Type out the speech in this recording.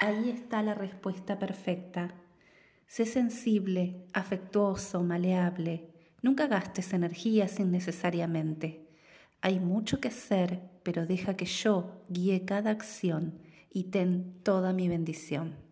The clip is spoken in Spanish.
Ahí está la respuesta perfecta. Sé sensible, afectuoso, maleable. Nunca gastes energías innecesariamente. Hay mucho que hacer, pero deja que yo guíe cada acción y ten toda mi bendición.